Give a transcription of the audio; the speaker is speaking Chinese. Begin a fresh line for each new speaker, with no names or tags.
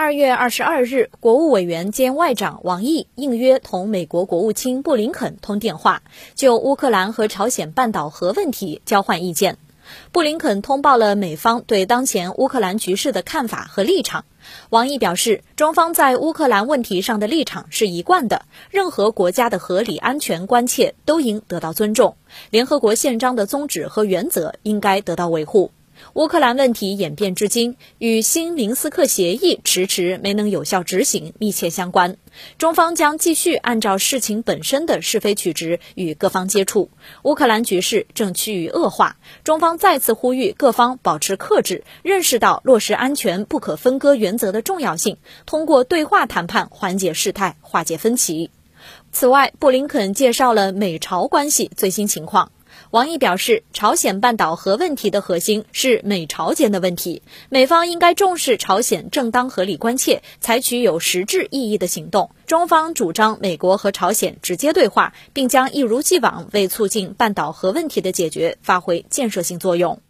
二月二十二日，国务委员兼外长王毅应约同美国国务卿布林肯通电话，就乌克兰和朝鲜半岛核问题交换意见。布林肯通报了美方对当前乌克兰局势的看法和立场。王毅表示，中方在乌克兰问题上的立场是一贯的，任何国家的合理安全关切都应得到尊重，联合国宪章的宗旨和原则应该得到维护。乌克兰问题演变至今，与新明斯克协议迟迟没能有效执行密切相关。中方将继续按照事情本身的是非曲直与各方接触。乌克兰局势正趋于恶化，中方再次呼吁各方保持克制，认识到落实安全不可分割原则的重要性，通过对话谈判缓解事态、化解分歧。此外，布林肯介绍了美朝关系最新情况。王毅表示，朝鲜半岛核问题的核心是美朝间的问题，美方应该重视朝鲜正当合理关切，采取有实质意义的行动。中方主张美国和朝鲜直接对话，并将一如既往为促进半岛核问题的解决发挥建设性作用。